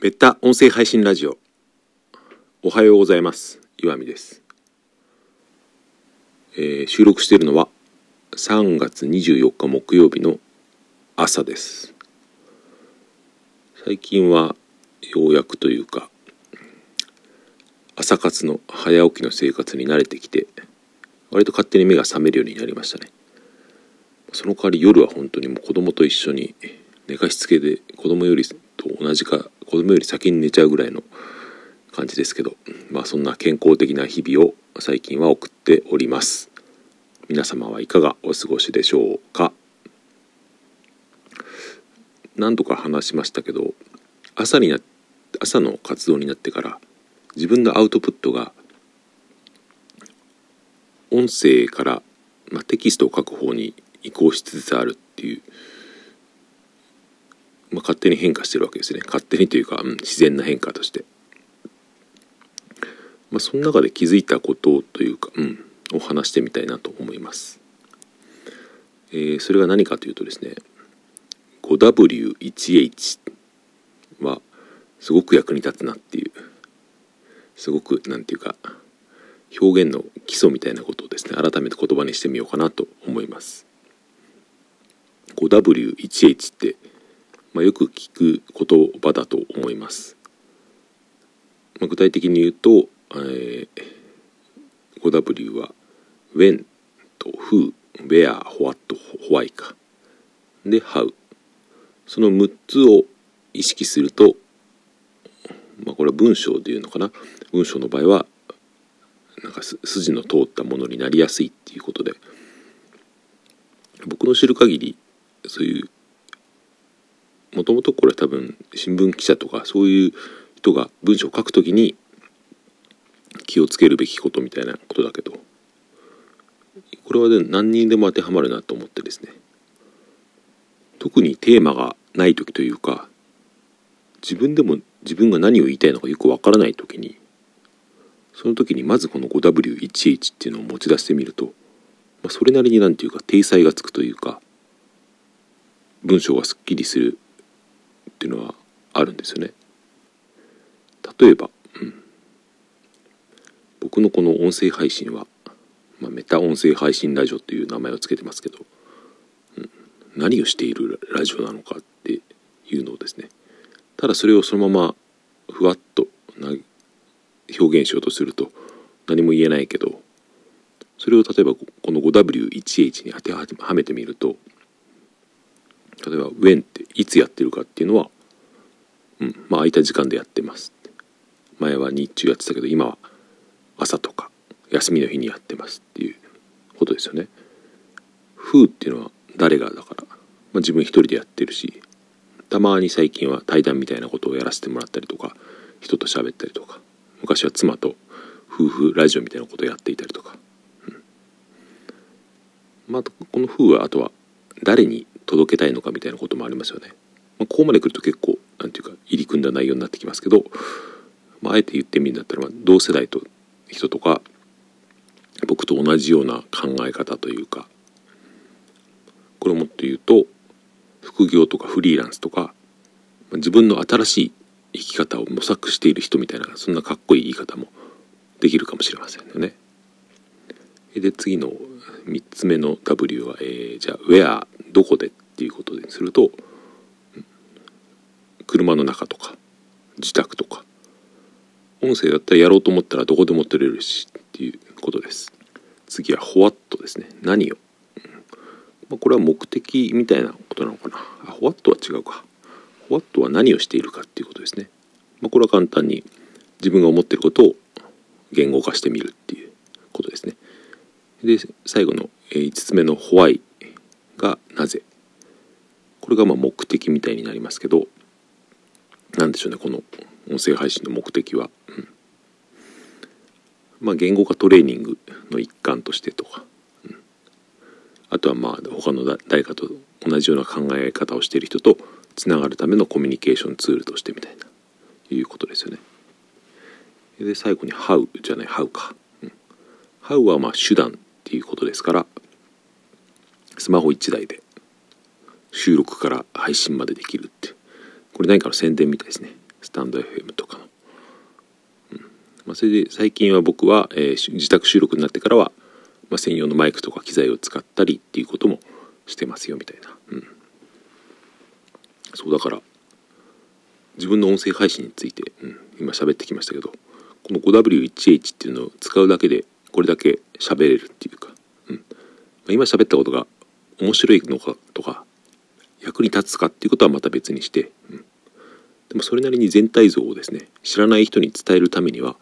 メタ音声配信ラジオ。おはようございます。岩見です、えー収録しているのは3月24日木曜日の朝です。最近はようやくというか朝活の早起きの生活に慣れてきて割と勝手に目が覚めるようになりましたね。その代わり夜は本当にもう子供と一緒に寝かしつけで子供よりと同じか子供より先に寝ちゃうぐらいの感じですけどまあそんな健康的な日々を最近は送っております。皆様はいかがお過ごしでしょうか？何度か話しましたけど朝にな朝の活動になってから自分のアウトプットが音声から、まあ、テキストを書く方に移行しつつあるっていう、まあ、勝手に変化してるわけですね。勝手にというか、うん自然な変化として、まあ、その中で気づいたことというか、うん、を話してみたいなと思います、えーそれが何かというとですね 5W1H はすごく役に立つなっていうすごくなんていうか表現の基礎みたいなことをですね改めて言葉にしてみようかなと思います。5W1H って、まあ、よく聞く言葉だと思います、まあ、具体的に言うと、えー 5W は When と Who Where What Why か。で How その6つを意識するとまあこれは文章でいうのかな？文章の場合はなんか筋の通ったものになりやすいっていうことで。僕の知る限りそういうもともとこれは多分新聞記者とかそういう人が文章を書くときに気をつけるべきことみたいなことだけど。これはね何人でも当てはまるなと思ってですね。特にテーマがない時というか自分でも自分が何を言いたいのかよくわからない時にその時にまずこの 5W1H っていうのを持ち出してみると、まあ、それなりになんていうか体裁がつくというか文章がすっきりするっていうのはあるんですよね。例えば、うん、僕のこの音声配信は、まあ、メタ音声配信ラジオという名前を付けてますけど、うん、何をしているラジオなのかっていうのをですねただそれをそのままふわっと表現しようとすると何も言えないけどそれを例えばこの 5W1H に当てはめてみると例えば「when」っていつやってるかっていうのは、うん、まあ空いた時間でやってます。前は日中やってたけど今は朝とか休みの日にやってますっていうことですよね。風っていうのは誰がだから、まあ、自分一人でやってるしたまに最近は対談みたいなことをやらせてもらったりとか人と喋ったりとか昔は妻と夫婦ラジオみたいなことをやっていたりとか、うん。まあ、この「風」はあとは誰に届けたいのかみたいなこともありますよね。まあ、ここまで来ると結構なんていうか入り組んだ内容になってきますけど、まあ、あえて言ってみるんだったら、まあ、同世代と人とか僕と同じような考え方というかこれをもっと言うと副業とかフリーランスとかまあ自分の新しい生き方を模索している人みたいなそんなかっこいい言い方もできるかもしれませんよね。で次の3つ目の W は、えーじゃあ「Where」どこでっていうことにすると車の中とか自宅とか音声だったらやろうと思ったらどこでも撮れるしっていうことです。次は「What」ですね。何を、まあ、これは目的みたいなことなのかな。あ What は違うか。What は何をしているかっていうことですね、まあ、これは簡単に自分が思ってることを言語化してみるっていうことですね。で最後の5つ目の「」が「なぜ」これがまあ目的みたいになりますけどなんでしょうねこの音声配信の目的は、うん。まあ言語化トレーニングの一環としてとか、うん。あとはまあ他の誰かと同じような考え方をしている人とつながるためのコミュニケーションツールとしてみたいな。いうことですよね。で最後に「How」じゃない「How」か。うん、How はまあ手段っていうことですからスマホ1台で収録から配信までできるって。これ何かの宣伝みたいですね。スタンド FM とかの、うん。まあ、それで最近は僕は、えー自宅収録になってからは、まあ、専用のマイクとか機材を使ったりっていうこともしてますよみたいな、うん、そうだから自分の音声配信について、うん、今喋ってきましたけどこの 5W1H っていうのを使うだけでこれだけ喋れるっていうか、うん。まあ、今喋ったことが面白いのかとか役に立つかっていうことはまた別にして、うん、でもそれなりに全体像をですね知らない人に伝えるためには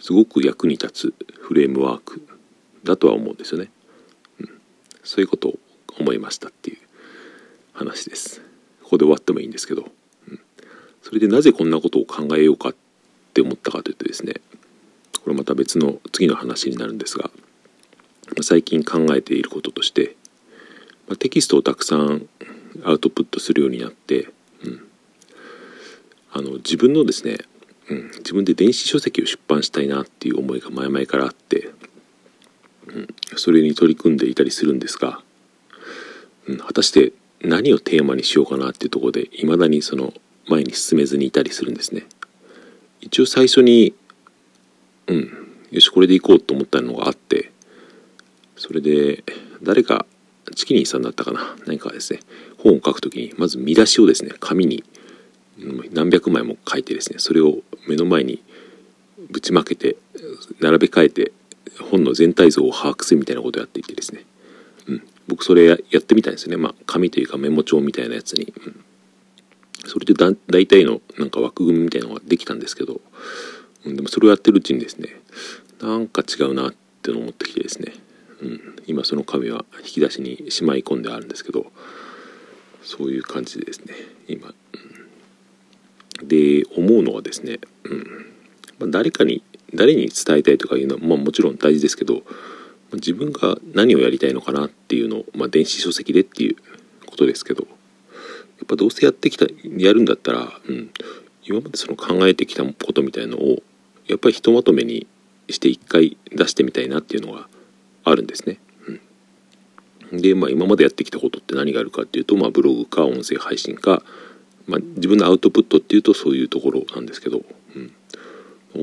すごく役に立つフレームワークだとは思うんですよね、うん、そういうことを思いましたっていう話です。ここで終わってもいいんですけど、うん、それでなぜこんなことを考えようかって思ったかというとですねこれまた別の次の話になるんですが最近考えていることとしてまあテキストをたくさんアウトプットするようになって、うん、あの自分のですね、うん、自分で電子書籍を出版したいなっていう思いが前々からあって、うん、それに取り組んでいたりするんですが、うん、果たして何をテーマにしようかなっていうところでいまだにその前に進めずにいたりするんですね。一応最初にうんよしこれでいこうと思ったのがあってそれで誰かチキニーさんだったかな。何かですね。本を書くときにまず見出しをですね紙に何百枚も書いてですねそれを目の前にぶちまけて並べ替えて本の全体像を把握するみたいなことをやっていてですね、うん、僕それややってみたんですよね。まあ紙というかメモ帳みたいなやつに、うん、それでだ大体のなんか枠組みみたいなのができたんですけど、うん、でもそれをやってるうちにですねなんか違うなって思ってきてですね、うん、今その紙は引き出しにしまい込んであるんですけどそういう感じでですね今、うん、で思うのはですね、うん。まあ、誰かに誰に伝えたいとかいうのは、まあ、もちろん大事ですけど自分が何をやりたいのかなっていうのを、まあ、電子書籍でっていうことですけどやっぱどうせやってきたやるんだったら、うん、今までその考えてきたことみたいのをやっぱりひとまとめにして一回出してみたいなっていうのがあるんですね。うん、で、まあ、今までやってきたことって何があるかっていうと、まあ、ブログか音声配信か、まあ、自分のアウトプットっていうとそういうところなんですけど、うん、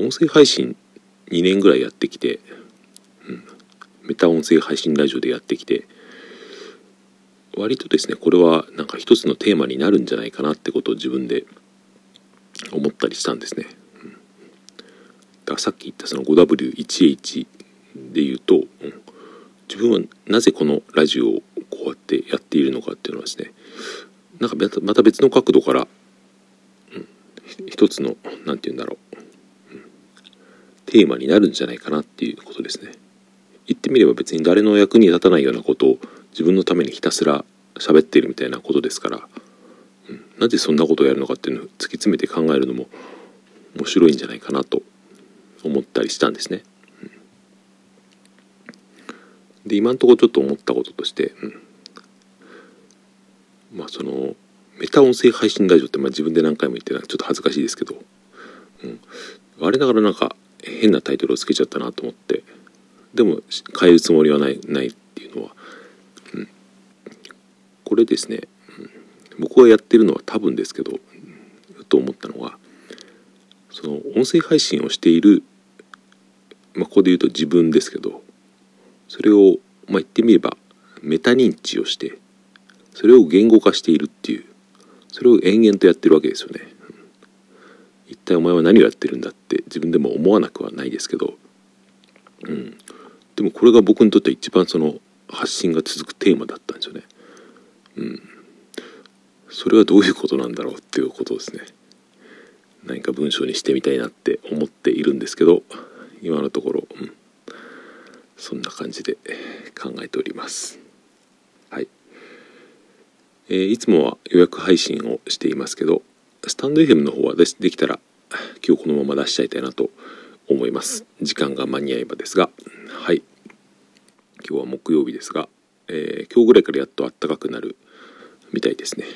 音声配信2年ぐらいやってきて、うん、メタ音声配信ラジオでやってきて割とですねこれはなんか一つのテーマになるんじゃないかなってことを自分で思ったりしたんですね。うん、だからさっき言ったその 5W1H で言うと、うん、自分はなぜこのラジオをこうやってやっているのかっていうのはですねなんかまた別の角度から、うん、一つの何て言うんだろう、うん、テーマになるんじゃないかなっていうことですね。言ってみれば別に誰の役に立たないようなことを自分のためにひたすら喋っているみたいなことですから、うん、なぜそんなことをやるのかっていうのを突き詰めて考えるのも面白いんじゃないかなと思ったりしたんですね。で今んところちょっと思ったこととして、うん、まあそのメタ音声配信ラジオってまあ自分で何回も言ってちょっと恥ずかしいですけど、うん、我ながらなんか変なタイトルをつけちゃったなと思ってでも変えるつもりはないないっていうのは、うん、これですね、うん、僕がやってるのは多分ですけど、うん、と思ったのはその音声配信をしている、まあ、ここで言うと自分ですけどそれを、まあ、言ってみればメタ認知をしてそれを言語化しているっていうそれを延々とやってるわけですよね。一体お前は何をやってるんだって自分でも思わなくはないですけど、うん、でもこれが僕にとって一番その発信が続くテーマだったんですよね。うん。それはどういうことなんだろうっていうことですね。何か文章にしてみたいなって思っているんですけど今のところ、うん、そんな感じで考えております。はい。えー、いつもは予約配信をしていますけどスタンド FM の方はでできたら今日このまま出しちゃいたいなと思います。時間が間に合えばですが。はい。今日は木曜日ですが、えー、今日ぐらいからやっと暖かくなるみたいですね。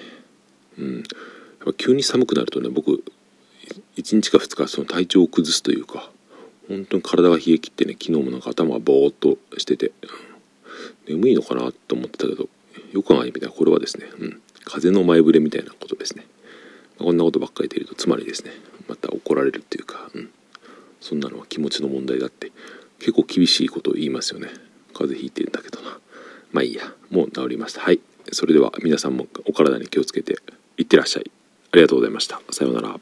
うん。やっぱ急に寒くなるとね僕1日か2日その体調を崩すというか本当に体が冷え切ってね昨日もなんか頭がボーっとしてて、眠いのかなと思ってたけどよく考えてみたらこれはですね、うん、風の前触れみたいなことですね。まこんなことばっかり言っているとつまりですねまた怒られるっていうか、うん、そんなのは気持ちの問題だって結構厳しいことを言いますよね。風邪ひいてんだけどな。まあいいや。もう治りました。はい。それでは皆さんもお体に気をつけていってらっしゃい。ありがとうございました。さようなら。